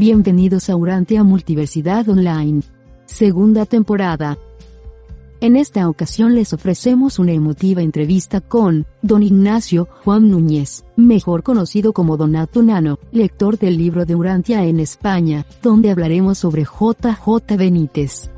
Bienvenidos a Urantia Multiversidad Online. Segunda temporada. En esta ocasión les ofrecemos una emotiva entrevista con don Ignacio Juan Núñez, mejor conocido como Donato Nano, lector del libro de Urantia en España, donde hablaremos sobre JJ Benítez.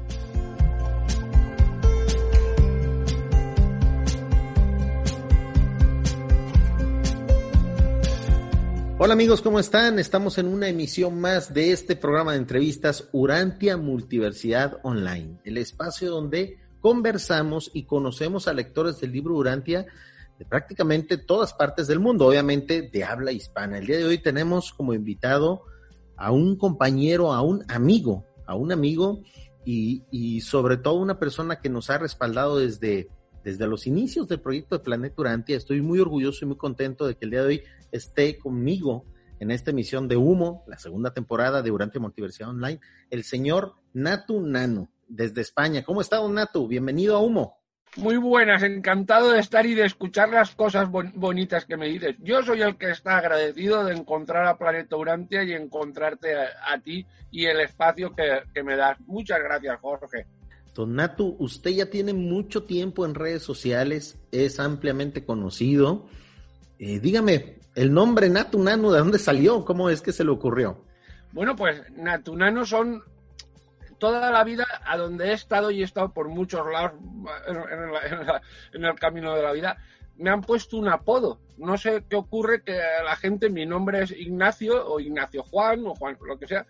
Hola amigos, ¿cómo están? Estamos en una emisión más de este programa de entrevistas Urantia Multiversidad Online, el espacio donde conversamos y conocemos a lectores del libro Urantia de prácticamente todas partes del mundo, obviamente de habla hispana. El día de hoy tenemos como invitado a un compañero, a un amigo, a un amigo y, y sobre todo una persona que nos ha respaldado desde, desde los inicios del proyecto de Planeta Urantia. Estoy muy orgulloso y muy contento de que el día de hoy esté conmigo en esta emisión de Humo, la segunda temporada de Durante Multiversidad Online, el señor Natu Nano, desde España. ¿Cómo está, don Natu? Bienvenido a Humo. Muy buenas, encantado de estar y de escuchar las cosas bon bonitas que me dices. Yo soy el que está agradecido de encontrar a Planeta Urantia y encontrarte a, ti y el espacio que me das. Muchas gracias, Jorge. Don Natu, usted ya tiene mucho tiempo en redes sociales, es ampliamente conocido. Eh, dígame, el nombre Natunano, ¿de dónde salió? ¿Cómo es que se le ocurrió? Bueno, pues Natunano son toda la vida a donde he estado y he estado por muchos lados en, en, en, el camino de la vida, me han puesto un apodo. No sé qué ocurre que la gente, mi nombre es Ignacio o Ignacio Juan o Juan, lo que sea,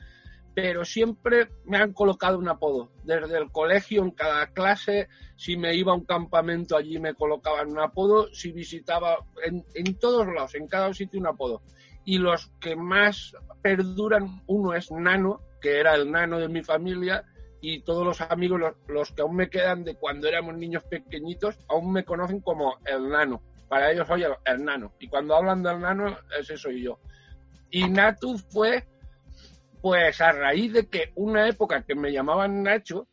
pero siempre me han colocado un apodo. Desde el colegio, en cada clase, si me iba a un campamento allí me colocaban un apodo, si visitaba en, en todos lados, en cada sitio un apodo. Y los que más perduran, uno es Nano, que era el nano de mi familia, y todos los amigos, los, los que aún me quedan de cuando éramos niños pequeñitos, aún me conocen como el nano. Para ellos soy el, el nano. Y cuando hablan del nano, ese soy yo. Y Natu fue pues a raíz de que una época que me llamaban Nacho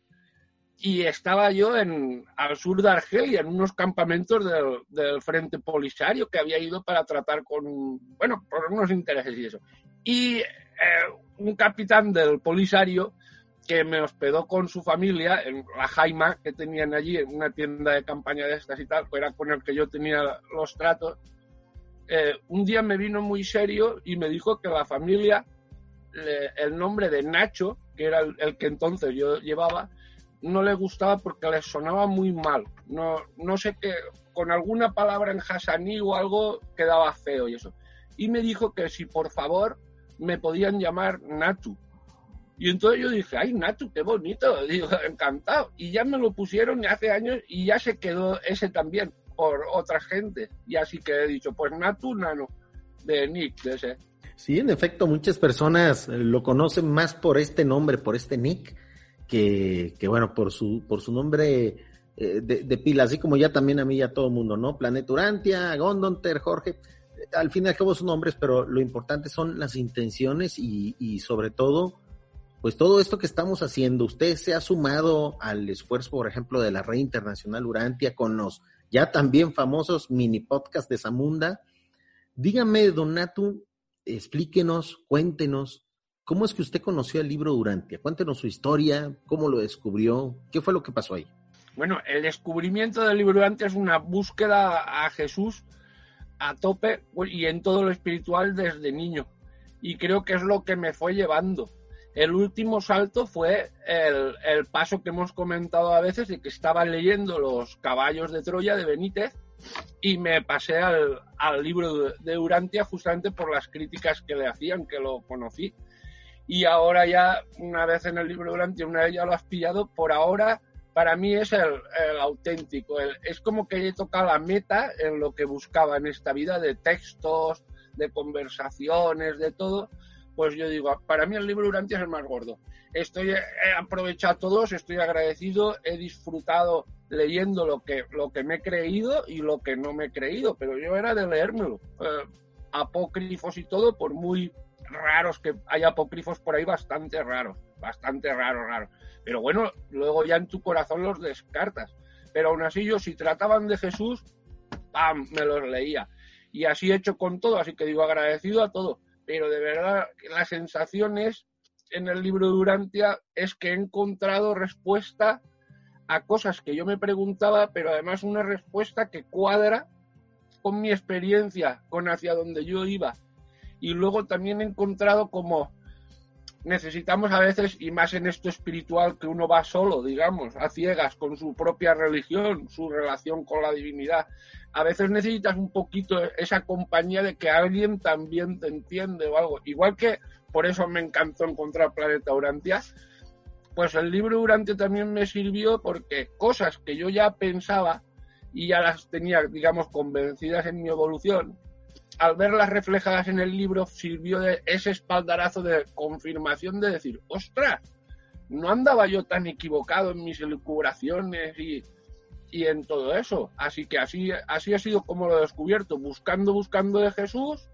y estaba yo en al sur de Argelia en unos campamentos del, del Frente Polisario que había ido para tratar con, bueno, por unos intereses y eso. Y eh, un capitán del Polisario que me hospedó con su familia en la Jaima que tenían allí, en una tienda de campaña de estas y tal, era con el que yo tenía los tratos, eh, un día me vino muy serio y me dijo que la familia el nombre de Nacho, que era el, que entonces yo llevaba, no le gustaba porque le sonaba muy mal. No, no sé qué, con alguna palabra en hasaní o algo quedaba feo y eso. Y me dijo que si por favor me podían llamar Natu. Y entonces yo dije, ay, Natu, qué bonito, digo, encantado. Y ya me lo pusieron hace años y ya se quedó ese también por otra gente. Y así que he dicho, pues Natu Nano, de Nick, de ese. Sí, en efecto, muchas personas lo conocen más por este nombre, por este nick, que, que bueno, por su, por su nombre eh, de, de, pila, así como ya también a mí y a todo el mundo, ¿no? Planeturantia, Gondonter, Jorge, al fin y al cabo son nombres, pero lo importante son las intenciones y, y sobre todo, pues todo esto que estamos haciendo, usted se ha sumado al esfuerzo, por ejemplo, de la Red Internacional Urantia con los ya también famosos mini podcast de Zamunda. Dígame, Donatu, explíquenos, cuéntenos, ¿cómo es que usted conoció el libro Durantia? Cuéntenos su historia, cómo lo descubrió, qué fue lo que pasó ahí. Bueno, el descubrimiento del libro Durantia es una búsqueda a Jesús a tope y en todo lo espiritual desde niño. Y creo que es lo que me fue llevando. El último salto fue el, el paso que hemos comentado a veces de que estaba leyendo Los caballos de Troya de Benítez y me pasé al, al libro de, Urantia justamente por las críticas que le hacían, que lo conocí. Y ahora ya, una vez en el libro de Urantia, una vez ya lo has pillado, por ahora para mí es el, auténtico. es como que he tocado la meta en lo que buscaba en esta vida de textos, de conversaciones, de todo. Pues yo digo, para mí el libro Urantia es el más gordo. Estoy, he aprovechado todos, estoy agradecido, he disfrutado leyendo lo que, lo que me he creído y lo que no me he creído, pero yo era de leérmelo. Eh, apócrifos y todo, por muy raros que hay apócrifos por ahí, bastante raros, bastante raros, raros. Pero bueno, luego ya en tu corazón los descartas. Pero aún así yo si trataban de Jesús, ¡pam! me los leía. Y así he hecho con todo, así que digo agradecido a todo. Pero de verdad, la sensación es, en el libro de Durantia, es que he encontrado respuesta a cosas que yo me preguntaba, pero además una respuesta que cuadra con mi experiencia, con hacia donde yo iba. Y luego también he encontrado como necesitamos a veces, y más en esto espiritual, que uno va solo, digamos, a ciegas con su propia religión, su relación con la divinidad. A veces necesitas un poquito esa compañía de que alguien también te entiende o algo. Igual que por eso me encantó encontrar Planeta Urantia, pues el libro Urantia también me sirvió porque cosas que yo ya pensaba y ya las tenía, digamos, convencidas en mi evolución, al verlas reflejadas en el libro sirvió de ese espaldarazo de confirmación de decir, ostras, no andaba yo tan equivocado en mis elucubraciones y, y en todo eso. Así que así, así ha sido como lo he descubierto, buscando, buscando de Jesús,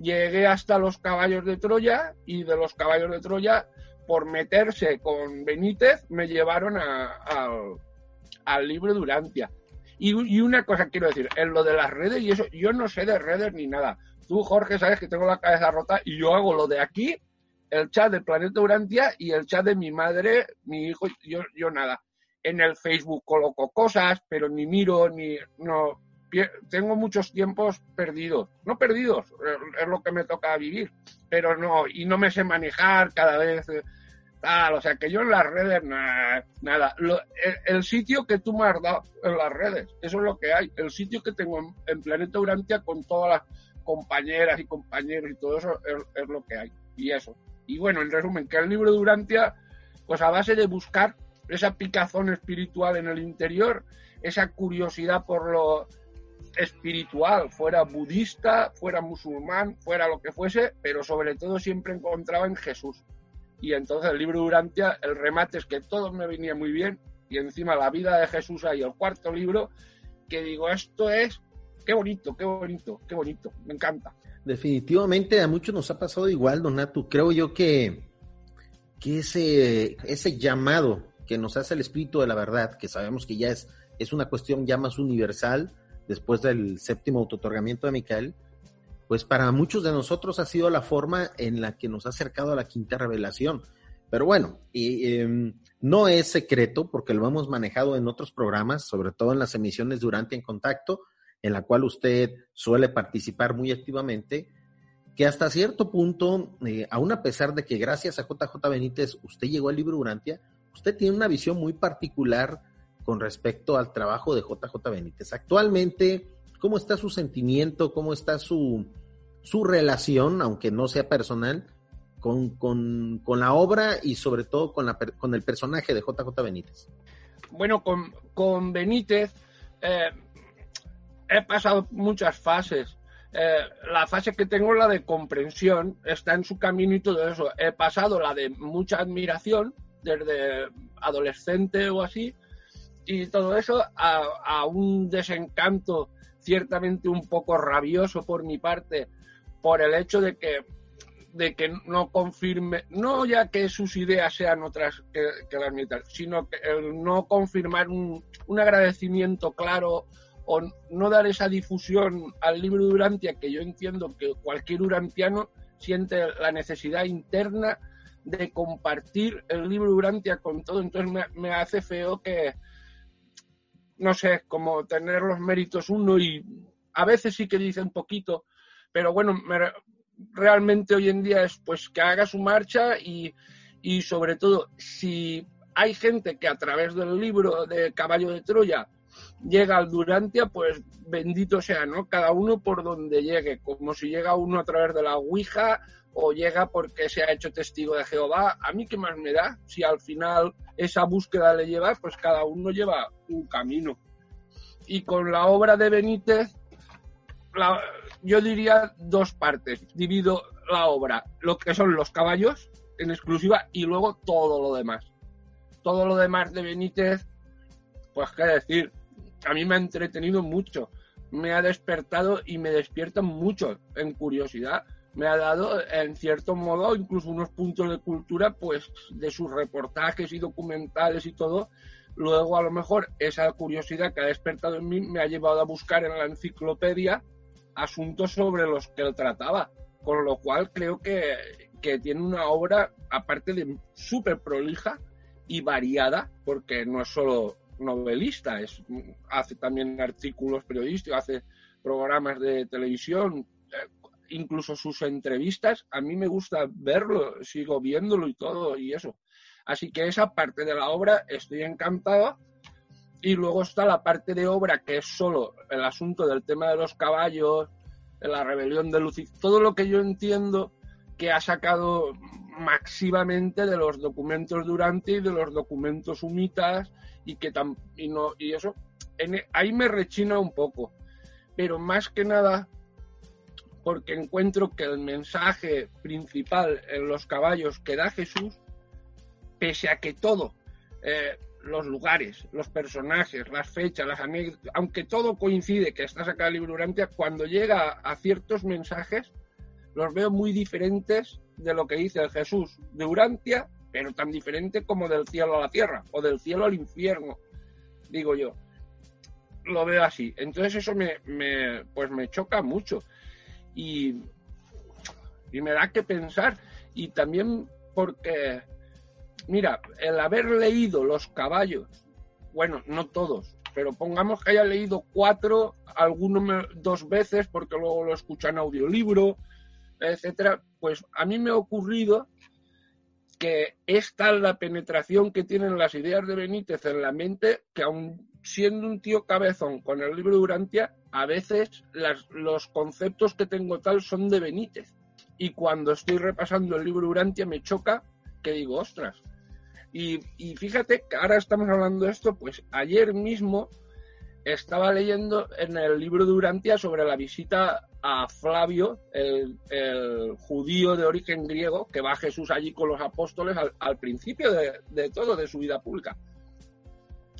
llegué hasta los caballos de Troya y de los caballos de Troya, por meterse con Benítez, me llevaron al, al libro Durantia. Y, una cosa quiero decir, en lo de las redes y eso, yo no sé de redes ni nada. Tú, Jorge, sabes que tengo la cabeza rota y yo hago lo de aquí, el chat del Planeta Urantia y el chat de mi madre, mi hijo, yo, yo nada. En el Facebook coloco cosas, pero ni miro, ni no. Tengo muchos tiempos perdidos. No perdidos, es lo que me toca vivir, pero no, y no me sé manejar cada vez. O sea, que yo en las redes, nada. el, sitio que tú me has dado en las redes, eso es lo que hay. El sitio que tengo en, Planeta Urantia con todas las compañeras y compañeros y todo eso es, lo que hay. Y eso. Y bueno, en resumen, que el libro de Urantia, pues a base de buscar esa picazón espiritual en el interior, esa curiosidad por lo espiritual, fuera budista, fuera musulmán, fuera lo que fuese, pero sobre todo siempre encontraba en Jesús y entonces el libro Durantia, el remate es que todo me venía muy bien y encima la vida de Jesús ahí, el cuarto libro, que digo, esto es, qué bonito, qué bonito, qué bonito, me encanta. Definitivamente a muchos nos ha pasado igual, Donato. Creo yo que, que ese, ese llamado que nos hace el Espíritu de la Verdad, que sabemos que ya es, es una cuestión ya más universal, después del séptimo autotorgamiento de Micael, pues para muchos de nosotros ha sido la forma en la que nos ha acercado a la quinta revelación. Pero bueno, y, em, no es secreto porque lo hemos manejado en otros programas, sobre todo en las emisiones durante En Contacto, en la cual usted suele participar muy activamente, que hasta cierto punto, eh, aún a pesar de que gracias a JJ Benítez usted llegó al libro Durantia, usted tiene una visión muy particular con respecto al trabajo de JJ Benítez. Actualmente, ¿Cómo está su sentimiento? ¿Cómo está su, su relación, aunque no sea personal, con, con, con, la obra y sobre todo con, la, con el personaje de JJ Benítez? Bueno, con, con Benítez eh, he pasado muchas fases. Eh, la fase que tengo la de comprensión, está en su camino y todo eso. He pasado la de mucha admiración desde adolescente o así, y todo eso a un desencanto ciertamente un poco rabioso por mi parte por el hecho de que de que no confirme, no ya que sus ideas sean otras que, las mías, sino que el no confirmar un, un, agradecimiento claro o no dar esa difusión al libro Durantia, que yo entiendo que cualquier urantiano siente la necesidad interna de compartir el libro Durantia con todo, entonces me hace feo que, no sé, como tener los méritos uno y a veces sí que dice un poquito, pero bueno, realmente hoy en día es pues que haga su marcha y, y sobre todo si hay gente que a través del libro de Caballo de Troya llega al Durantia, pues bendito sea, ¿no? Cada uno por donde llegue, como si llega uno a través de la Ouija o llega porque se ha hecho testigo de Jehová. A mí qué más me da si al final esa búsqueda le lleva, pues cada uno lleva un camino. Y con la obra de Benítez, yo diría dos partes. Divido la obra, lo que son los caballos en exclusiva y luego todo lo demás. Todo lo demás de Benítez, pues qué decir, a mí me ha entretenido mucho, me ha despertado y me despierta mucho en curiosidad me ha dado, en cierto modo, incluso unos puntos de cultura, pues, de sus reportajes y documentales y todo. Luego, a lo mejor, esa curiosidad que ha despertado en mí me ha llevado a buscar en la enciclopedia asuntos sobre los que él trataba. Con lo cual, creo que, que tiene una obra, aparte de súper prolija y variada, porque no es solo novelista, es, hace también artículos periodísticos, hace programas de televisión, incluso sus entrevistas, a mí me gusta verlo, sigo viéndolo y todo y eso. Así que esa parte de la obra estoy encantado. Y luego está la parte de obra que es solo el asunto del tema de los caballos, la rebelión de Lucifer, todo lo que yo entiendo que ha sacado masivamente de los documentos Durante y de los documentos humitas y que y no y eso e, ahí me rechina un poco pero más que nada porque encuentro que el mensaje principal en los caballos que da Jesús, pese a que todo, eh, los lugares, los personajes, las fechas, las anécdotas, aunque todo coincide que está sacado el libro Urantia, cuando llega a ciertos mensajes, los veo muy diferentes de lo que dice el Jesús de Urantia, pero tan diferente como del cielo a la tierra, o del cielo al infierno, digo yo. Lo veo así. Entonces eso me pues me choca mucho y, me da que pensar. Y también porque, mira, el haber leído Los caballos, bueno, no todos, pero pongamos que haya leído cuatro, algunos dos veces porque luego lo escuchan audiolibro, etcétera, pues a mí me ha ocurrido que es tal la penetración que tienen las ideas de Benítez en la mente que aun siendo un tío cabezón con el libro de Urantia, a veces los conceptos que tengo tal son de Benítez. Y cuando estoy repasando el libro de Urantia me choca que digo, ostras. Y, fíjate que ahora estamos hablando de esto, pues ayer mismo estaba leyendo en el libro de Urantia sobre la visita a Flavio, el, judío de origen griego, que va Jesús allí con los apóstoles al, principio de, de todo, de su vida pública.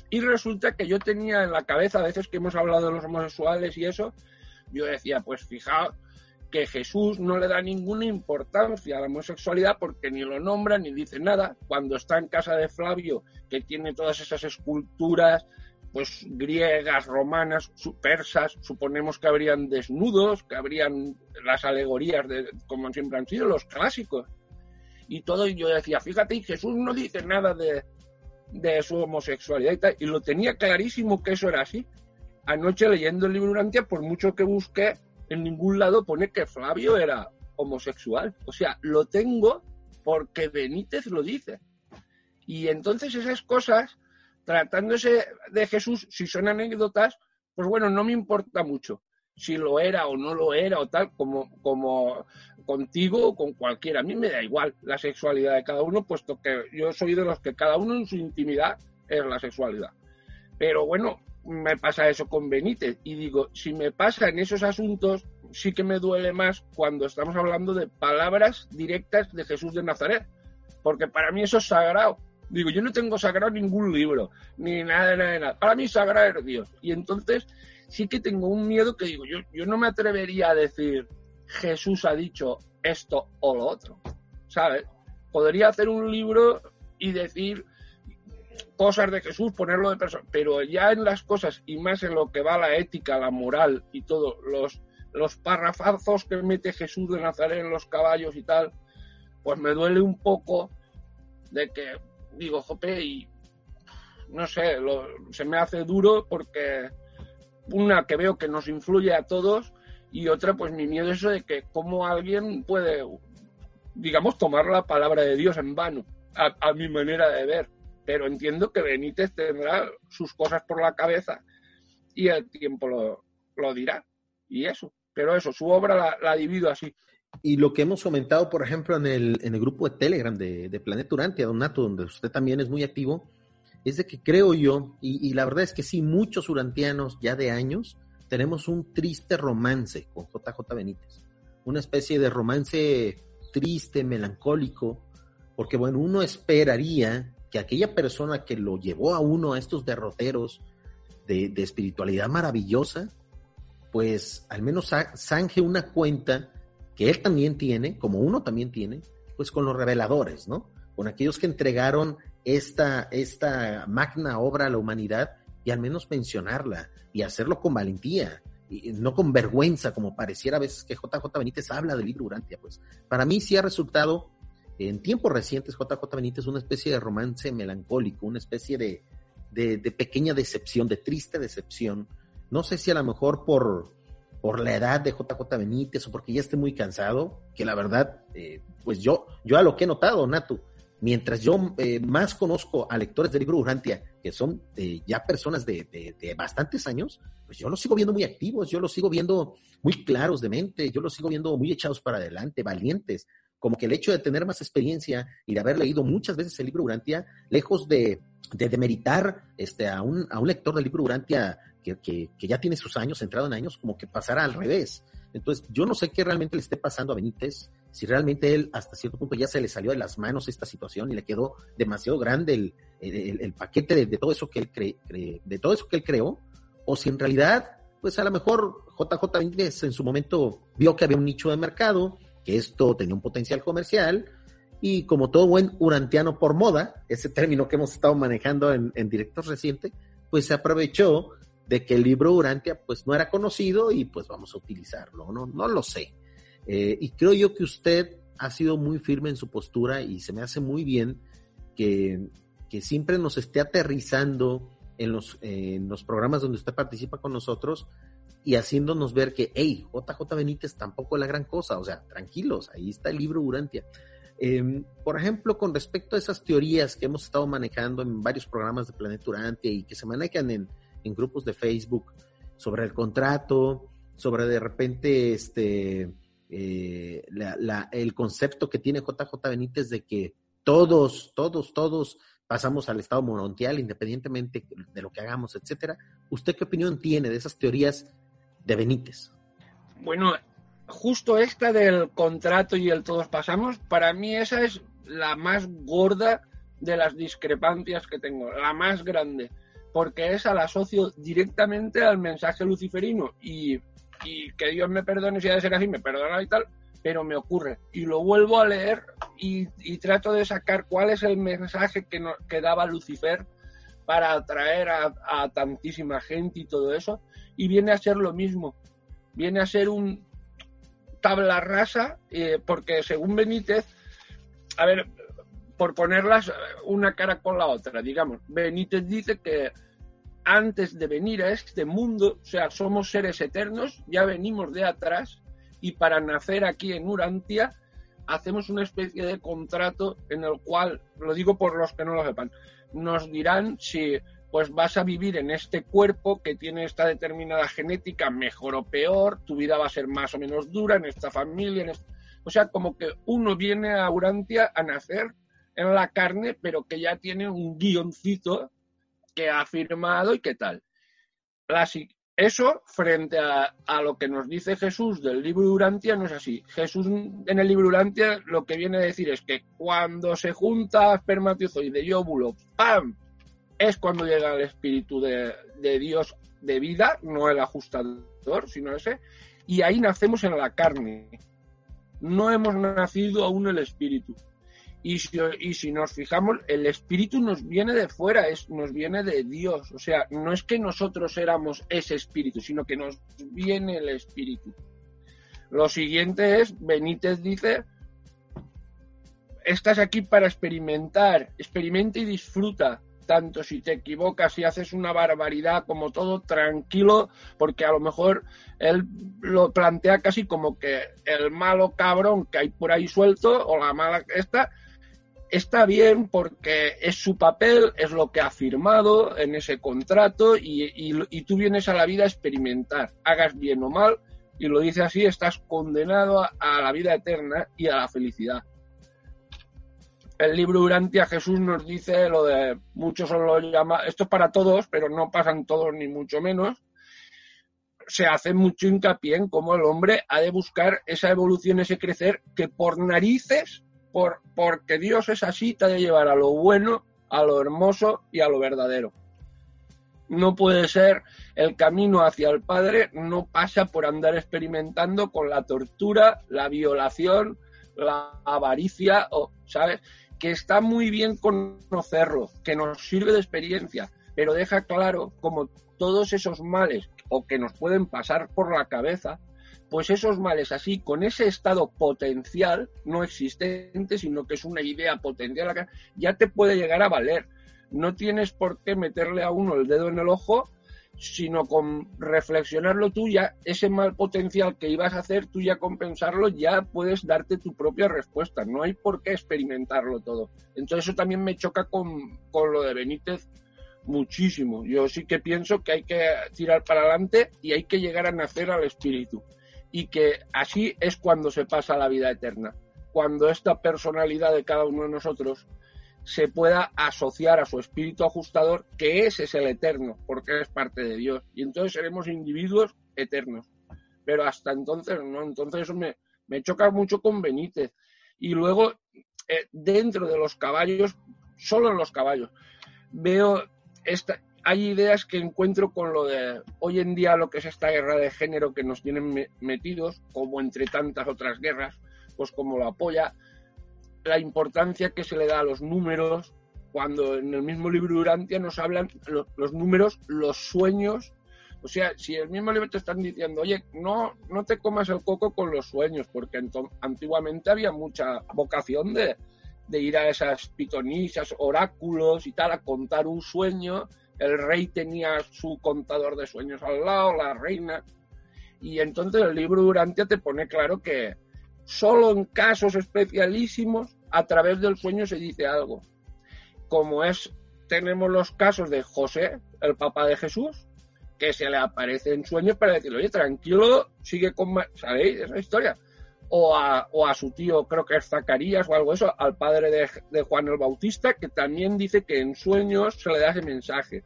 Y resulta que yo tenía en la cabeza, a veces que hemos hablado de los homosexuales y eso, yo decía, pues fijaos que Jesús no le da ninguna importancia a la homosexualidad porque ni lo nombra ni dice nada. Cuando está en casa de Flavio, que tiene todas esas esculturas, pues griegas, romanas, persas, suponemos que habrían desnudos, que habrían las alegorías de, como siempre han sido, los clásicos. Y todo, y yo decía, fíjate, Jesús no dice nada de, de su homosexualidad y tal, y lo tenía clarísimo que eso era así. Anoche leyendo el libro Urantia, por mucho que busqué, en ningún lado pone que Flavio era homosexual. O sea, lo tengo porque Benítez lo dice. Y entonces esas cosas, tratándose de Jesús, si son anécdotas, pues bueno, no me importa mucho si lo era o no lo era o tal, como, como contigo o con cualquiera. A mí me da igual la sexualidad de cada uno, puesto que yo soy de los que cada uno en su intimidad es la sexualidad. Pero bueno, me pasa eso con Benítez y digo, si me pasa en esos asuntos, sí que me duele más cuando estamos hablando de palabras directas de Jesús de Nazaret, porque para mí eso es sagrado. Digo, yo no tengo sagrado ningún libro, ni nada, nada, nada. Para mí sagrado es Dios. Y entonces sí que tengo un miedo que digo, yo, yo no me atrevería a decir, Jesús ha dicho esto o lo otro, ¿sabes? Podría hacer un libro y decir cosas de Jesús, ponerlo de persona, pero ya en las cosas y más en lo que va la ética, la moral y todo, los, los parrafazos que mete Jesús de Nazaret en los caballos y tal, pues me duele un poco de que digo, jope, y no sé, se me hace duro porque una que veo que nos influye a todos y otra pues mi miedo es eso de que cómo alguien puede, digamos, tomar la palabra de Dios en vano, a, mi manera de ver. Pero entiendo que Benítez tendrá sus cosas por la cabeza y el tiempo lo, dirá. Y eso. Pero eso, su obra la, divido así. Y lo que hemos comentado, por ejemplo, en el, en el grupo de Telegram de, de Planeta Urantia, Don Nato, donde usted también es muy activo, es de que creo yo, y, la verdad es que sí, muchos urantianos ya de años tenemos un triste romance con JJ Benítez, una especie de romance triste, melancólico, porque bueno, uno esperaría que aquella persona que lo llevó a uno a estos derroteros de, de espiritualidad maravillosa, pues al menos zanje una cuenta que él también tiene, como uno también tiene, pues con los reveladores, ¿no? Con aquellos que entregaron esta, esta magna obra a la humanidad y al menos mencionarla y hacerlo con valentía y no con vergüenza, como pareciera a veces que JJ Benítez habla del libro Urantia, pues para mí sí ha resultado en tiempos recientes JJ Benítez una especie de romance melancólico, una especie de, de, pequeña decepción, de triste decepción. No sé si a lo mejor por, por la edad de JJ Benítez o porque ya esté muy cansado, que la verdad, eh, pues yo, yo a lo que he notado, Natu, mientras yo eh, más conozco a lectores del libro Urantia, que son eh, ya personas de, de, de, bastantes años, pues yo los sigo viendo muy activos, yo los sigo viendo muy claros de mente, yo los sigo viendo muy echados para adelante, valientes, como que el hecho de tener más experiencia y de haber leído muchas veces el libro Urantia, lejos de, de demeritar este, a, un, a un lector del libro Urantia que, que, que ya tiene sus años, entrado en años, como que pasara al revés. Entonces, yo no sé qué realmente le esté pasando a Benítez, si realmente él hasta cierto punto ya se le salió de las manos esta situación y le quedó demasiado grande el, paquete de, todo eso que él cre, cre, de todo eso que él creó, o si en realidad, pues a lo mejor JJ Benítez en su momento vio que había un nicho de mercado, que esto tenía un potencial comercial, y como todo buen urantiano por moda, ese término que hemos estado manejando en, en directos pues se aprovechó de que el libro Urantia pues no era conocido y pues vamos a utilizarlo, no, no lo sé. Eh, y creo yo que usted ha sido muy firme en su postura y se me hace muy bien que, que siempre nos esté aterrizando en los, en los programas donde usted participa con nosotros y haciéndonos ver que, hey, JJ Benítez tampoco es la gran cosa, o sea, tranquilos, ahí está el libro Urantia. Eh, por ejemplo, con respecto a esas teorías que hemos estado manejando en varios programas de Planeta Urantia y que se manejan en, en grupos de Facebook sobre el contrato, sobre de repente este eh, el concepto que tiene JJ Benítez de que todos, todos, todos pasamos al estado morontial independientemente de lo que hagamos, etcétera. ¿Usted qué opinión tiene de esas teorías de Benítez? Bueno, justo esta del contrato y el todos pasamos, para mí esa es la más gorda de las discrepancias que tengo, la más grande porque esa la asocio directamente al mensaje luciferino y, y, que Dios me perdone si ha de ser así, me perdona y tal, pero me ocurre. Y lo vuelvo a leer y, y trato de sacar cuál es el mensaje que, no, que daba Lucifer para atraer a, a, tantísima gente y todo eso, y viene a ser lo mismo, viene a ser un tabla rasa, eh, porque según Benítez, a ver, por ponerlas una cara con la otra, digamos, Benítez dice que antes de venir a este mundo, o sea, somos seres eternos, ya venimos de atrás y para nacer aquí en Urantia hacemos una especie de contrato en el cual, lo digo por los que no lo sepan, nos dirán si pues vas a vivir en este cuerpo que tiene esta determinada genética mejor o peor, tu vida va a ser más o menos dura en esta familia, en esta... o sea, como que uno viene a Urantia a nacer en la carne, pero que ya tiene un guioncito que ha firmado y qué tal. Eso frente a, a, lo que nos dice Jesús del libro Urantia no es así. Jesús en el libro Urantia lo que viene a decir es que cuando se junta espermatozoide y óvulo, ¡pam! Es cuando llega el espíritu de, de Dios de vida, no el ajustador, sino ese, y ahí nacemos en la carne. No hemos nacido aún el espíritu. Y si, y si, nos fijamos, el espíritu nos viene de fuera, es, nos viene de Dios. O sea, no es que nosotros éramos ese espíritu, sino que nos viene el espíritu. Lo siguiente es, Benítez dice, estás aquí para experimentar, experimenta y disfruta. Tanto si te equivocas y haces una barbaridad como todo, tranquilo, porque a lo mejor él lo plantea casi como que el malo cabrón que hay por ahí suelto, o la mala esta, está bien porque es su papel, es lo que ha firmado en ese contrato y, tú vienes a la vida a experimentar, hagas bien o mal, y lo dice así, estás condenado a, la vida eterna y a la felicidad. El libro Urantia Jesús nos dice lo de muchos lo llama, esto es para todos, pero no pasan todos ni mucho menos. Se hace mucho hincapié en cómo el hombre ha de buscar esa evolución, ese crecer, que por narices, por, porque Dios es así, te ha de llevar a lo bueno, a lo hermoso y a lo verdadero. No puede ser el camino hacia el Padre, no pasa por andar experimentando con la tortura, la violación, la avaricia, o, ¿sabes? Que está muy bien conocerlo, que nos sirve de experiencia, pero deja claro como todos esos males o que nos pueden pasar por la cabeza, pues esos males así, con ese estado potencial, no existente, sino que es una idea potencial, ya te puede llegar a valer no tienes por qué meterle a uno el dedo en el ojo, sino con reflexionarlo tú ya, ese mal potencial que ibas a hacer, tú ya compensarlo, ya puedes darte tu propia respuesta. No hay por qué experimentarlo todo. Entonces eso también me choca con, con lo de Benítez muchísimo. Yo sí que pienso que hay que tirar para adelante y hay que llegar a nacer al espíritu. Y que así es cuando se pasa la vida eterna. Cuando esta personalidad de cada uno de nosotros se pueda asociar a su espíritu ajustador, que ese es el eterno, porque es parte de Dios. Y entonces seremos individuos eternos. Pero hasta entonces, no, entonces eso me, choca mucho con Benítez. Y luego, eh, dentro de los caballos, solo en los caballos, veo esta, hay ideas que encuentro con lo de hoy en día lo que es esta guerra de género que nos tienen metidos, como entre tantas otras guerras, pues como lo apoya, la importancia que se le da a los números, cuando en el mismo libro Urantia nos hablan los, números, los sueños. O sea, si el mismo libro te están diciendo, oye, no, no te comas el coco con los sueños, porque antiguamente había mucha vocación de, de ir a esas pitonisas, oráculos y tal, a contar un sueño. El rey tenía su contador de sueños al lado, la reina. Y entonces el libro Urantia te pone claro que, Solo en casos especialísimos, a través del sueño se dice algo. Como es, tenemos los casos de José, el papá de Jesús, que se le aparece en sueños para decirle, oye, tranquilo, sigue con... ¿Sabéis esa historia? O a, o a, su tío, creo que es Zacarías o algo eso, al padre de, Juan el Bautista, que también dice que en sueños se le da ese mensaje.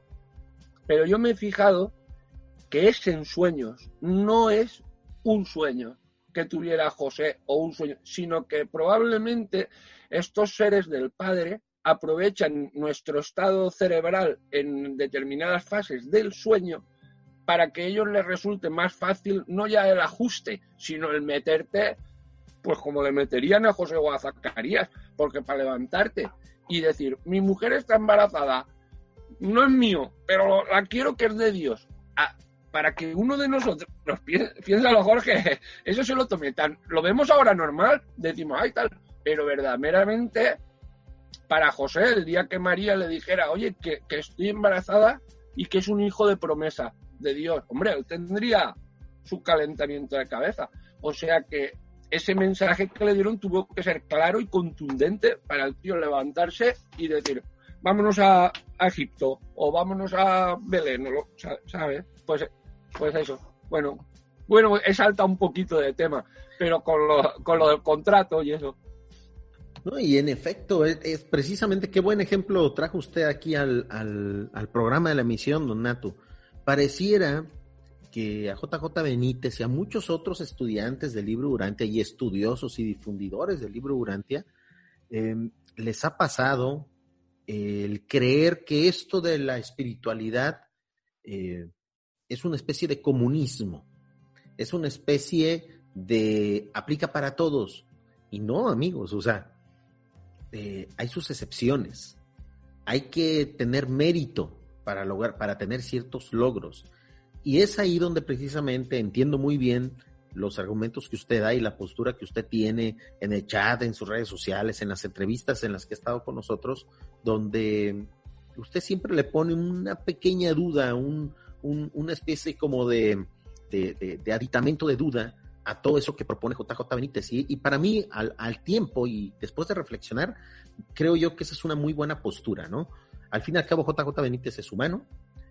Pero yo me he fijado que es en sueños, no es un sueño que tuviera José o un sueño, sino que probablemente estos seres del Padre aprovechan nuestro estado cerebral en determinadas fases del sueño para que a ellos les resulte más fácil no ya el ajuste, sino el meterte, pues como le meterían a José o a Zacarías, porque para levantarte y decir, mi mujer está embarazada, no es mío, pero la quiero que es de Dios para que uno de nosotros nos piensa, lo Jorge, eso se lo tome tan, lo vemos ahora normal, decimos, ay tal, pero verdaderamente para José, el día que María le dijera, oye, que, estoy embarazada y que es un hijo de promesa de Dios, hombre, él tendría su calentamiento de cabeza. O sea que ese mensaje que le dieron tuvo que ser claro y contundente para el tío levantarse y decir, vámonos a, Egipto o vámonos a Belén, ¿sabes? Pues pues eso. Bueno, bueno, he saltado un poquito de tema, pero con lo, con lo del contrato y eso. No, y en efecto, es, precisamente qué buen ejemplo trajo usted aquí al, al, programa de la emisión, don Nato. Pareciera que a JJ Benítez y a muchos otros estudiantes del libro Urantia y estudiosos y difundidores del libro Urantia, em, les ha pasado el creer que esto de la espiritualidad eh, es una especie de comunismo, es una especie de aplica para todos. Y no, amigos, o sea, eh, hay sus excepciones. Hay que tener mérito para lograr, para tener ciertos logros. Y es ahí donde precisamente entiendo muy bien los argumentos que usted da y la postura que usted tiene en el chat, en sus redes sociales, en las entrevistas en las que ha estado con nosotros, donde usted siempre le pone una pequeña duda, un, una especie como de, aditamento de duda a todo eso que propone JJ Benítez. Y, para mí, al, tiempo y después de reflexionar, creo yo que esa es una muy buena postura, ¿no? Al fin y al cabo, JJ Benítez es humano,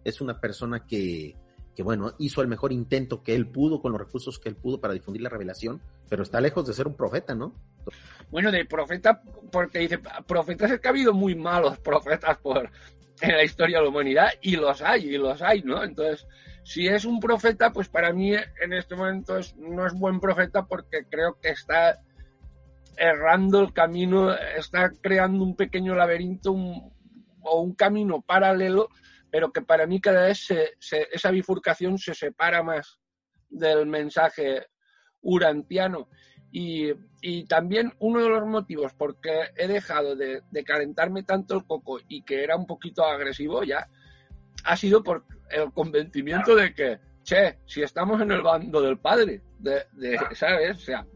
es una persona que, que bueno, hizo el mejor intento que él pudo con los recursos que él pudo para difundir la revelación, pero está lejos de ser un profeta, ¿no? Bueno, de profeta, porque dice, profetas es que ha habido muy malos profetas por en la historia de la humanidad, y los hay, y los hay, ¿no? Entonces, si es un profeta, pues para mí en este momento no es buen profeta porque creo que está errando el camino, está creando un pequeño laberinto o un camino paralelo, pero que para mí cada vez esa bifurcación se separa más del mensaje urantiano. Y, también uno de los motivos por qué he dejado de, de, calentarme tanto el coco y que era un poquito agresivo ya, ha sido por el convencimiento de que, che, si estamos en el bando del padre, de, ¿sabes? O sea,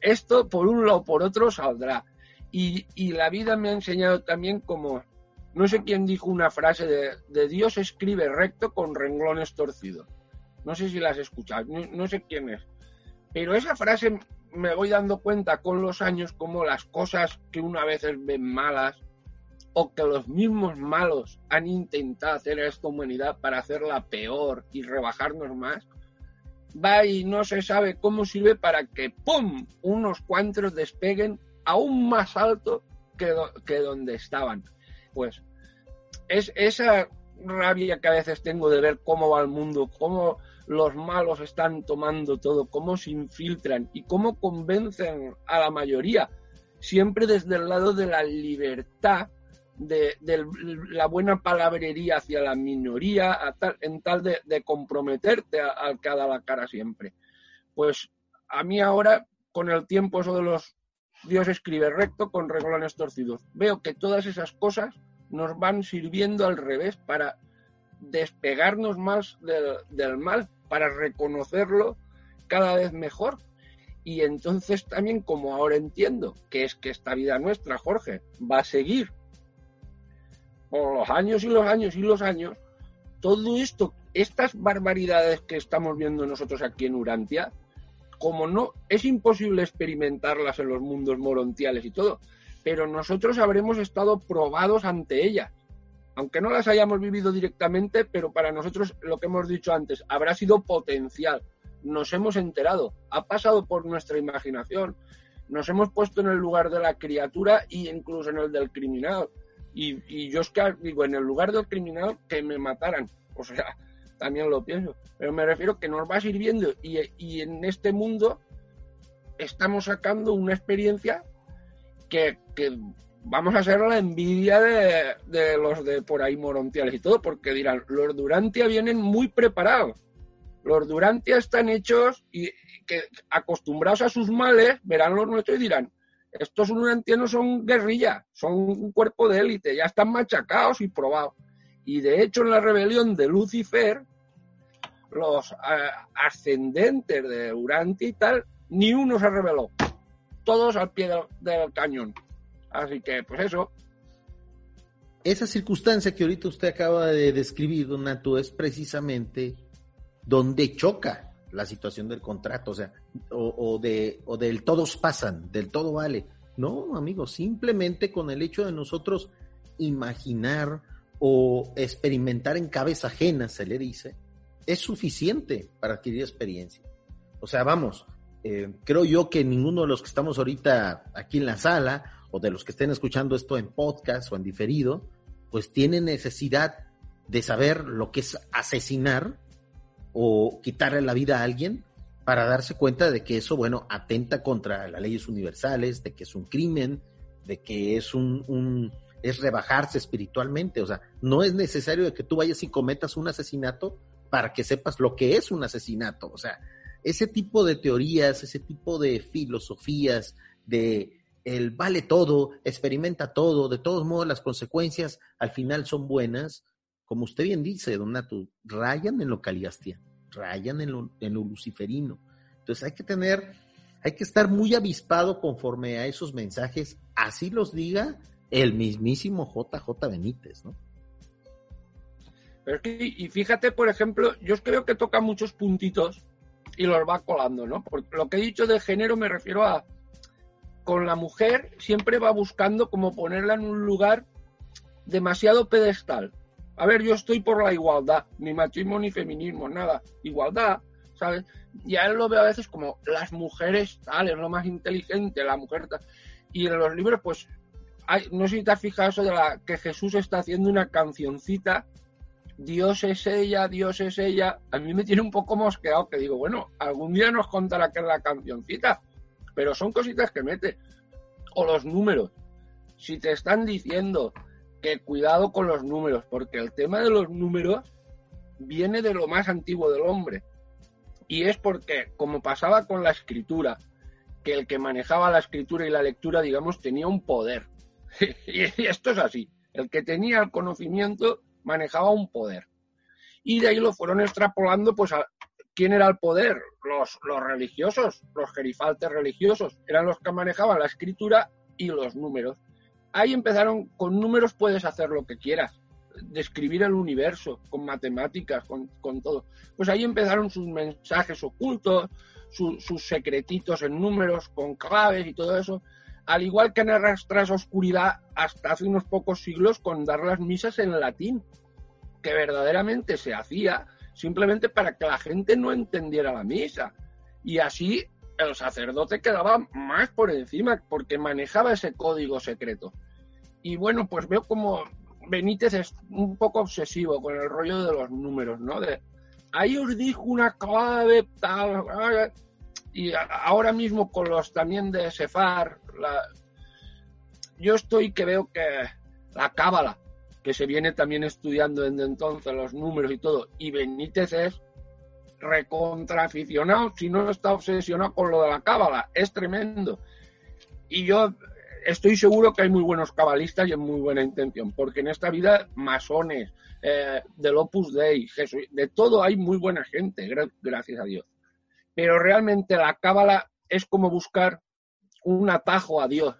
esto por un lado por otro saldrá. Y, y, la vida me ha enseñado también como, no sé quién dijo una frase de, Dios escribe recto con renglones torcidos. No sé si la has escuchado, no, no sé quién es. Pero esa frase me voy dando cuenta con los años como las cosas que una vez ven malas o que los mismos malos han intentado hacer a esta humanidad para hacerla peor y rebajarnos más, va y no se sabe cómo sirve para que ¡pum! unos cuantos despeguen aún más alto que, que donde estaban. Pues es esa rabia que a veces tengo de ver cómo va el mundo, cómo los malos están tomando todo, cómo se infiltran y cómo convencen a la mayoría, siempre desde el lado de la libertad de, la buena palabrería hacia la minoría, en tal de, comprometerte al que la cara siempre. Pues a mí ahora, con el tiempo, eso de los Dios escribe recto con reglones torcidos, veo que todas esas cosas nos van sirviendo al revés para despegarnos más del, mal, para reconocerlo cada vez mejor. Y entonces también, como ahora entiendo que es que esta vida nuestra, Jorge, va a seguir por los años y los años y los años, todo esto, estas barbaridades que estamos viendo nosotros aquí en Urantia, como no, es imposible experimentarlas en los mundos morontiales y todo, pero nosotros habremos estado probados ante ellas. Aunque no las hayamos vivido directamente, pero para nosotros lo que hemos dicho antes, habrá sido potencial. Nos hemos enterado, ha pasado por nuestra imaginación, nos hemos puesto en el lugar de la criatura e incluso en el del criminal y, yo es que digo, en el lugar del criminal, que me mataran. O sea, también lo pienso. Pero me refiero que nos va sirviendo y, y en este mundo estamos sacando una experiencia que, que vamos a ser la envidia de, de, los de por ahí morontiales y todo, porque dirán, los Durantia vienen muy preparados. Los Durantia están hechos y que acostumbrados a sus males, verán los nuestros y dirán, estos no son guerrilla, son un cuerpo de élite, ya están machacados y probados. Y de hecho en la rebelión de Lucifer, los eh, ascendentes de Urantia y tal, ni uno se rebeló. Todos al pie del, cañón. Así que, pues eso. Esa circunstancia que ahorita usted acaba de describir, Don Nato, es precisamente donde choca la situación del contrato, o sea, o, de, o del todos pasan, del todo vale. No, amigo, simplemente con el hecho de nosotros imaginar o experimentar en cabeza ajena, se le dice, es suficiente para adquirir experiencia. O sea, vamos, eh, creo yo que ninguno de los que estamos ahorita aquí en la sala o de los que estén escuchando esto en podcast o en diferido, pues tiene necesidad de saber lo que es asesinar o quitarle la vida a alguien para darse cuenta de que eso, bueno, atenta contra las leyes universales, de que es un crimen, de que es un, es rebajarse espiritualmente. O sea, no es necesario que tú vayas y cometas un asesinato para que sepas lo que es un asesinato. O sea, ese tipo de teorías, ese tipo de filosofías, de el vale todo, experimenta todo, de todos modos las consecuencias al final son buenas, como usted bien dice, don Nato, rayan en lo caliastia, rayan en lo, en lo luciferino. Entonces hay que tener, hay que estar muy avispado conforme a esos mensajes, así los diga el mismísimo JJ Benítez, ¿no? Pero y fíjate, por ejemplo, yo creo que toca muchos puntitos y los va colando, ¿no? Porque lo que he dicho de género me refiero a con la mujer siempre va buscando como ponerla en un lugar demasiado pedestal A ver, yo estoy por la igualdad, ni machismo ni feminismo, nada. Igualdad, ¿sabes? Y a él lo veo a veces como las mujeres tal, es lo más inteligente, la mujer tal. Y en los libros, pues, hay, no sé si te has fijado eso la que Jesús está haciendo una cancioncita. Dios es ella, Dios es ella. A mí me tiene un poco mosqueado que digo, bueno, algún día nos contará que es la cancioncita. Pero son cositas que mete. O los números. Si te están diciendo que cuidado con los números, porque el tema de los números viene de lo más antiguo del hombre. Y es porque, como pasaba con la escritura, que el que manejaba la escritura y la lectura, digamos, tenía un poder. y esto es así. El que tenía el conocimiento manejaba un poder. Y de ahí lo fueron extrapolando, pues, quién era el poder. Los, los religiosos, los gerifaltes religiosos, eran los que manejaban la escritura y los números. Ahí empezaron, con números puedes hacer lo que quieras describir el universo, con matemáticas, con, todo. Pues ahí empezaron sus mensajes ocultos, sus secretitos en números, con claves y todo eso. Al igual que en arrastras oscuridad hasta hace unos pocos siglos con dar las misas en latín, que verdaderamente se hacía simplemente para que la gente no entendiera la misa. Y así el sacerdote quedaba más por encima porque manejaba ese código secreto. Y bueno, pues veo como Benítez es un poco obsesivo con el rollo de los números, ¿no? De, ahí os dijo una clave, tal, y ahora mismo con los también de Sefar, yo estoy que veo que la cábala, que se viene también estudiando desde entonces, los números y todo, y Benítez es recontraficionado, si no está obsesionado con lo de la cábala, es tremendo. Y yo estoy seguro que hay muy buenos cabalistas y en muy buena intención, porque en esta vida masones, eh, del Opus Dei, de todo hay muy buena gente, gracias a Dios. Pero realmente la cábala es como buscar un atajo a Dios.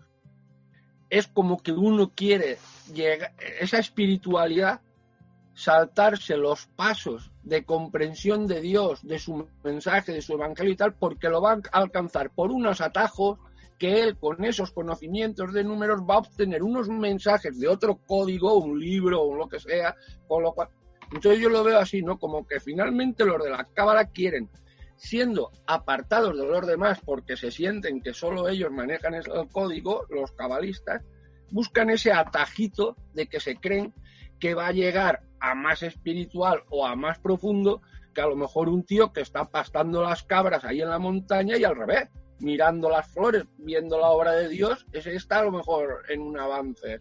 Es como que uno quiere llegar, esa espiritualidad, saltarse los pasos de comprensión de Dios, de su mensaje, de su evangelio y tal, porque lo van a alcanzar por unos atajos que él con esos conocimientos de números va a obtener unos mensajes de otro código, un libro o lo que sea, con lo cual... Entonces yo lo veo así, ¿no? Como que finalmente los de la cámara quieren, siendo apartados de los demás porque se sienten que solo ellos manejan el código, los cabalistas, buscan ese atajito de que se creen que va a llegar a más espiritual o a más profundo que a lo mejor un tío que está pastando las cabras ahí en la montaña y al revés mirando las flores, viendo la obra de Dios, ese está a lo mejor en un avance.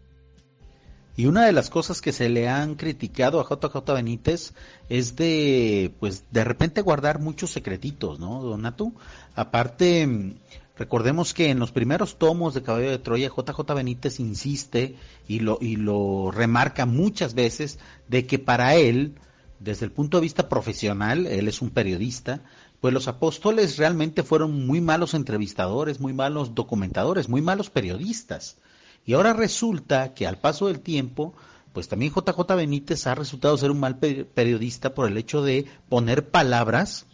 Y una de las cosas que se le han criticado a JJ Benítez es de, pues, de repente guardar muchos secretitos, ¿no, Donato? Aparte, recordemos que en los primeros tomos de Caballo de Troya, JJ Benítez insiste y lo, y lo remarca muchas veces de que para él, desde el punto de vista profesional, él es un periodista, pues los apóstoles realmente fueron muy malos entrevistadores, muy malos documentadores, muy malos periodistas. Y ahora resulta que al paso del tiempo, pues también JJ Benítez ha resultado ser un mal periodista por el hecho de poner palabras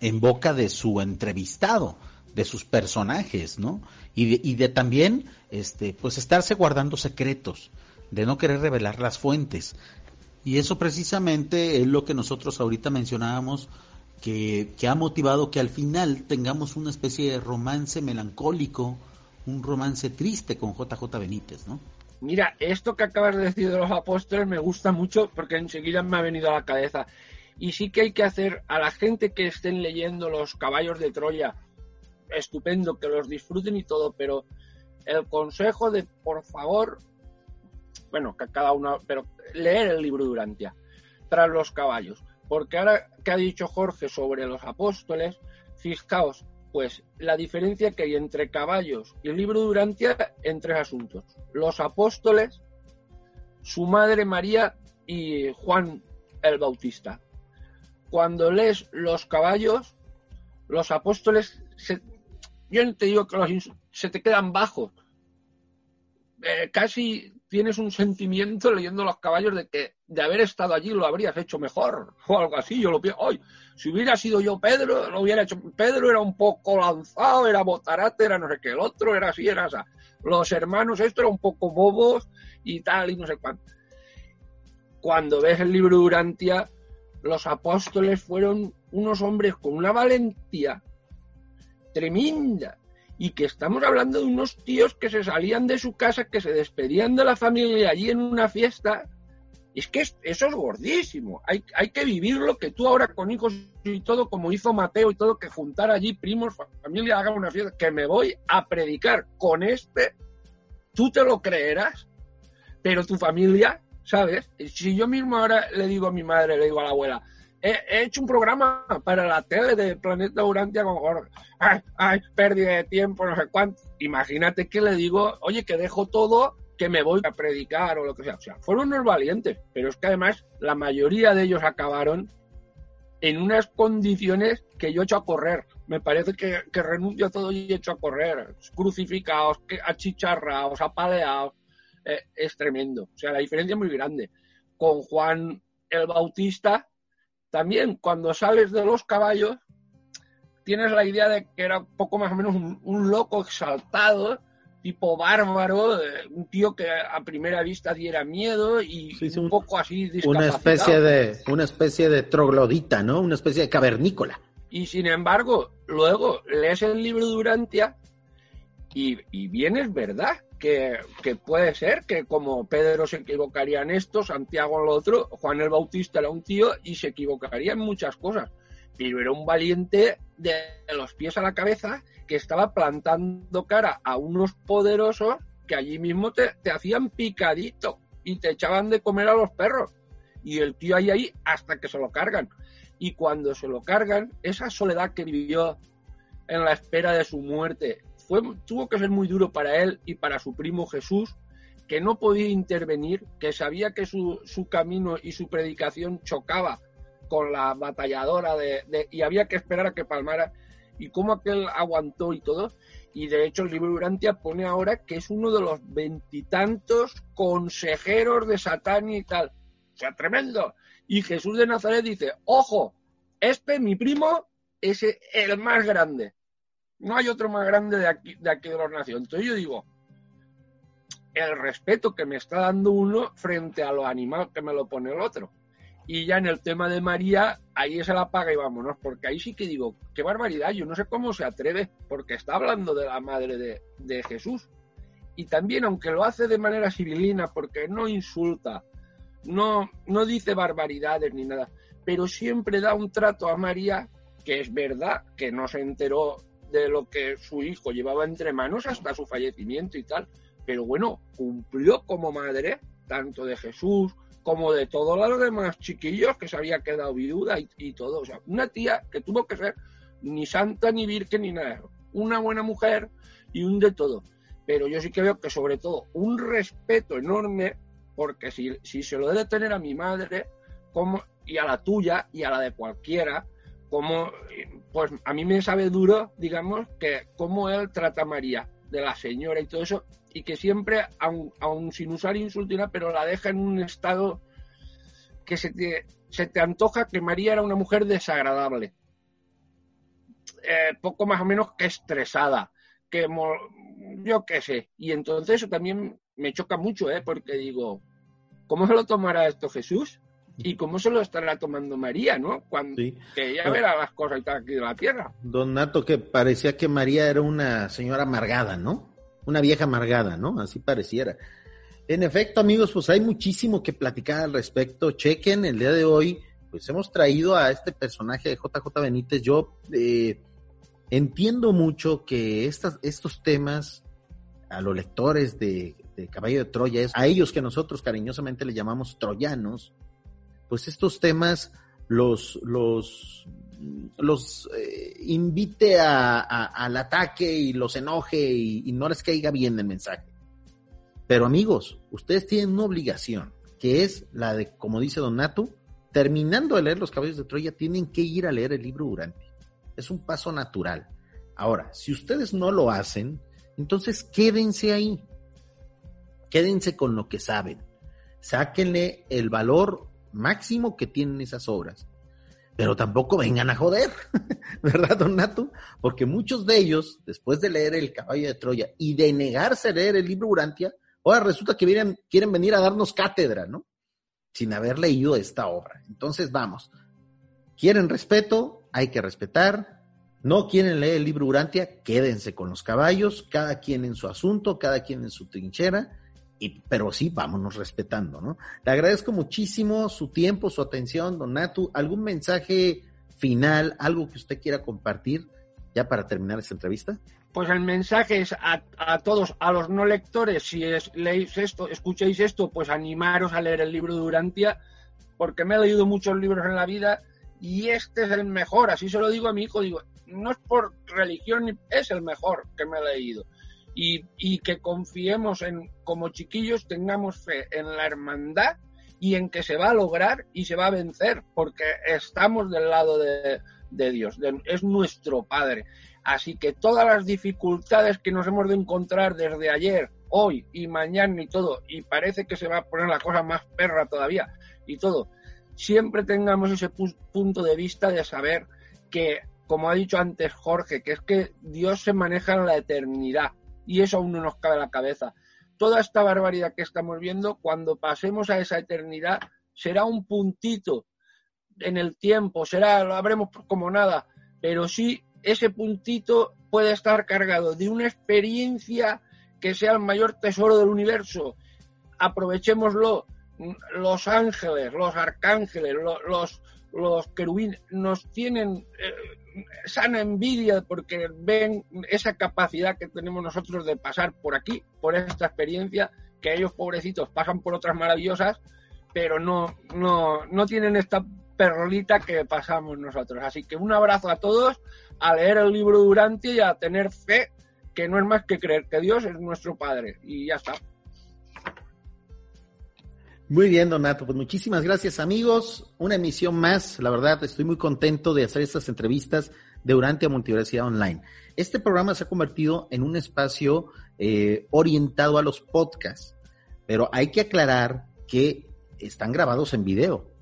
en boca de su entrevistado, de sus personajes, ¿no? Y de, y de también, este, pues estarse guardando secretos, de no querer revelar las fuentes. Y eso precisamente es lo que nosotros ahorita mencionábamos que, ha motivado que al final tengamos una especie de romance melancólico, un romance triste con JJ Benítez, ¿no? Mira, esto que acabas de decir de los apóstoles me gusta mucho porque enseguida me ha venido a la cabeza. Y sí que hay que hacer a la gente que estén leyendo los caballos de Troya, estupendo, que los disfruten y todo, pero el consejo de, por favor, bueno, que cada uno, pero leer el libro Durantia, tras los caballos. Porque ahora que ha dicho Jorge sobre los apóstoles, fijaos, pues la diferencia que hay entre caballos y el libro Durantia en tres asuntos. Los apóstoles, su madre María y Juan el Bautista. Cuando lees los caballos, los apóstoles, yo no te digo que los, se te quedan bajos. Eh, casi tienes un sentimiento leyendo los caballos de que de haber estado allí lo habrías hecho mejor o algo así. Yo lo pienso, hoy, si hubiera sido yo Pedro, lo hubiera hecho. Pedro era un poco lanzado, era botarate, era no sé qué, el otro era así, era así. Los hermanos, esto era un poco bobos y tal, y no sé cuánto. cuando ves el libro de Urantia, los apóstoles fueron unos hombres con una valentía tremenda. Y que estamos hablando de unos tíos que se salían de su casa, que se despedían de la familia allí en una fiesta. es que eso es gordísimo. Hay, hay que vivirlo, que tú ahora con hijos y todo, como hizo Mateo y todo, que juntar allí primos, familia, hagan una fiesta, que me voy a predicar con este, tú te lo creerás, pero tu familia, ¿sabes? Si yo mismo ahora le digo a mi madre, le digo a la abuela, he, hecho un programa para la tele de Planeta Urantia con Jorge. Ay, ay, pérdida de tiempo, no sé cuánto. Imagínate que le digo, oye, que dejo todo, que me voy a predicar o lo que sea. O sea, fueron unos valientes, pero es que además la mayoría de ellos acabaron en unas condiciones que yo he hecho a correr. Me parece que, renuncio a todo y he hecho a correr. Crucificados, achicharrados, apaleados. Eh, es tremendo. O sea, la diferencia es muy grande. Con Juan el Bautista, también cuando sales de los caballos, tienes la idea de que era poco más o menos un, loco exaltado, tipo bárbaro, eh, un tío que a primera vista diera miedo y un, poco así una especie de una especie de troglodita, ¿no? Una especie de cavernícola. Y sin embargo, luego lees el libro de Urantia y, y bien es verdad que, puede ser que como Pedro se equivocaría en esto, Santiago en lo otro, Juan el Bautista era un tío y se equivocaría en muchas cosas, pero era un valiente de los pies a la cabeza que estaba plantando cara a unos poderosos que allí mismo te, te hacían picadito y te echaban de comer a los perros. Y el tío ahí ahí hasta que se lo cargan. Y cuando se lo cargan, esa soledad que vivió en la espera de su muerte, tuvo que ser muy duro para él y para su primo Jesús, que no podía intervenir, que sabía que su, camino y su predicación chocaba con la batalladora de, y había que esperar a que palmara y cómo aquel aguantó y todo. Y de hecho el libro Urantia pone ahora que es uno de los veintitantos consejeros de Satán y tal. O sea, tremendo. Y Jesús de Nazaret dice, ojo, este mi primo es el más grande. No hay otro más grande de aquí de, aquí de los naciones. Entonces yo digo, el respeto que me está dando uno frente a lo animal que me lo pone el otro. Y ya en el tema de María, ahí se la paga y vámonos, porque ahí sí que digo, qué barbaridad, yo no sé cómo se atreve, porque está hablando de la madre de, de Jesús. Y también, aunque lo hace de manera civilina, porque no insulta, no, no dice barbaridades ni nada, pero siempre da un trato a María que es verdad que no se enteró de lo que su hijo llevaba entre manos hasta su fallecimiento y tal. Pero bueno, cumplió como madre, tanto de Jesús como de todos los demás chiquillos que se había quedado viuda y, todo. O sea, una tía que tuvo que ser ni santa, ni virgen, ni nada. Una buena mujer y un de todo. Pero yo sí que veo que sobre todo un respeto enorme, porque si, si se lo debe tener a mi madre como, y a la tuya y a la de cualquiera, pues a mí me sabe duro, digamos, que cómo él trata a María, de la señora y todo eso, y que siempre, aun, sin usar insultina, pero la deja en un estado que se te, se te antoja que María era una mujer desagradable. Eh, poco más o menos que estresada, que yo qué sé. Y entonces eso también me choca mucho, ¿eh? porque digo, ¿cómo se lo tomará esto Jesús? Y cómo se lo estará tomando María, ¿no? Cuando que ella verá las cosas aquí de la tierra. Don Nato, que parecía que María era una señora amargada, ¿no? Una vieja amargada, ¿no? Así pareciera. En efecto, amigos, pues hay muchísimo que platicar al respecto. Chequen el día de hoy, pues hemos traído a este personaje de JJ Benítez. Yo eh, entiendo mucho que estas, estos temas a los lectores de, de Caballo de Troya, a ellos que nosotros cariñosamente le llamamos troyanos, pues estos temas los, los, los eh, invite a, al ataque y los enoje y, no les caiga bien el mensaje. Pero amigos, ustedes tienen una obligación, que es la de, como dice Don Nato, terminando de leer Los Caballos de Troya, tienen que ir a leer el libro Durante. Es un paso natural. Ahora, si ustedes no lo hacen, entonces quédense ahí. Quédense con lo que saben. Sáquenle el valor máximo que tienen esas obras. Pero tampoco vengan a joder, ¿verdad, don Nato? Porque muchos de ellos, después de leer El Caballo de Troya y de negarse a leer el libro Urantia, ahora resulta que vienen, quieren venir a darnos cátedra, ¿no? sin haber leído esta obra. Entonces, vamos. Quieren respeto, hay que respetar. No quieren leer el libro Urantia, quédense con los caballos, cada quien en su asunto, cada quien en su trinchera, pero sí, vámonos respetando, ¿no? Le agradezco muchísimo su tiempo, su atención, don Natu. ¿Algún mensaje final, algo que usted quiera compartir ya para terminar esta entrevista? Pues el mensaje es a, todos, a los no lectores, si leéis esto, escuchéis esto, pues animaros a leer el libro de Urantia, porque me he leído muchos libros en la vida y este es el mejor, así se lo digo a mi hijo, digo, no es por religión, es el mejor que me he leído. Y, y que confiemos en, como chiquillos, tengamos fe en la hermandad y en que se va a lograr y se va a vencer, porque estamos del lado de, de Dios, es nuestro Padre. Así que todas las dificultades que nos hemos de encontrar desde ayer, hoy y mañana y todo, y parece que se va a poner la cosa más perra todavía y todo, siempre tengamos ese punto de vista de saber que, como ha dicho antes Jorge, que es que Dios se maneja en la eternidad y eso aún no nos cabe la cabeza. Toda esta barbaridad que estamos viendo, cuando pasemos a esa eternidad, será un puntito en el tiempo, será, lo habremos como nada, pero sí ese puntito puede estar cargado de una experiencia que sea el mayor tesoro del universo. Aprovechémoslo. Los ángeles, los arcángeles, los, los, querubines nos tienen eh, sana envidia porque ven esa capacidad que tenemos nosotros de pasar por aquí, por esta experiencia, que ellos pobrecitos pasan por otras maravillosas, pero no, no, no tienen esta perrolita que pasamos nosotros. Así que un abrazo a todos, a leer el libro Durante y a tener fe, que no es más que creer que Dios es nuestro Padre. Y ya está. Muy bien, Donato. Pues muchísimas gracias, amigos. Una emisión más. La verdad, estoy muy contento de hacer estas entrevistas de Durante a Multiversidad Online. Este programa se ha convertido en un espacio eh, orientado a los podcasts, pero hay que aclarar que están grabados en video.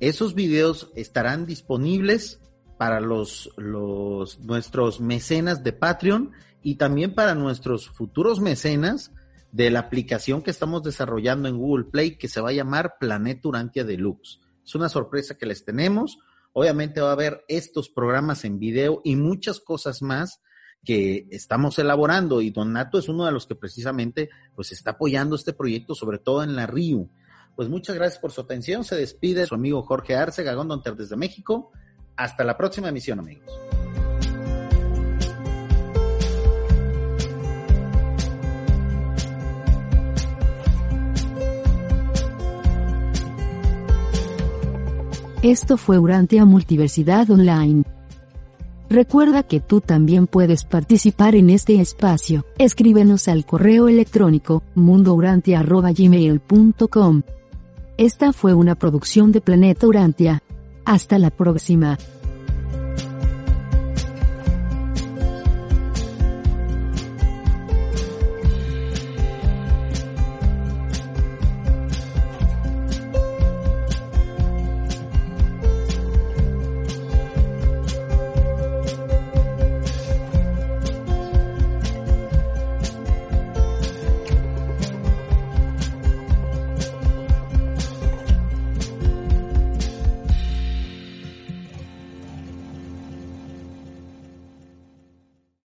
Esos videos estarán disponibles para los, los, nuestros mecenas de Patreon y también para nuestros futuros mecenas de la aplicación que estamos desarrollando en Google Play que se va a llamar Planeta Urantia Deluxe. Es una sorpresa que les tenemos. Obviamente va a haber estos programas en video y muchas cosas más que estamos elaborando y Don Nato es uno de los que precisamente pues está apoyando este proyecto, sobre todo en la RIU. Pues muchas gracias por su atención. Se despide su amigo Jorge Arce, Gagón Donter desde México. Hasta la próxima emisión, amigos. Esto fue Urantia Multiversidad Online. Recuerda que tú también puedes participar en este espacio. Escríbenos al correo electrónico mundourantia.gmail.com esta fue una producción de Planeta Urantia. Hasta la próxima.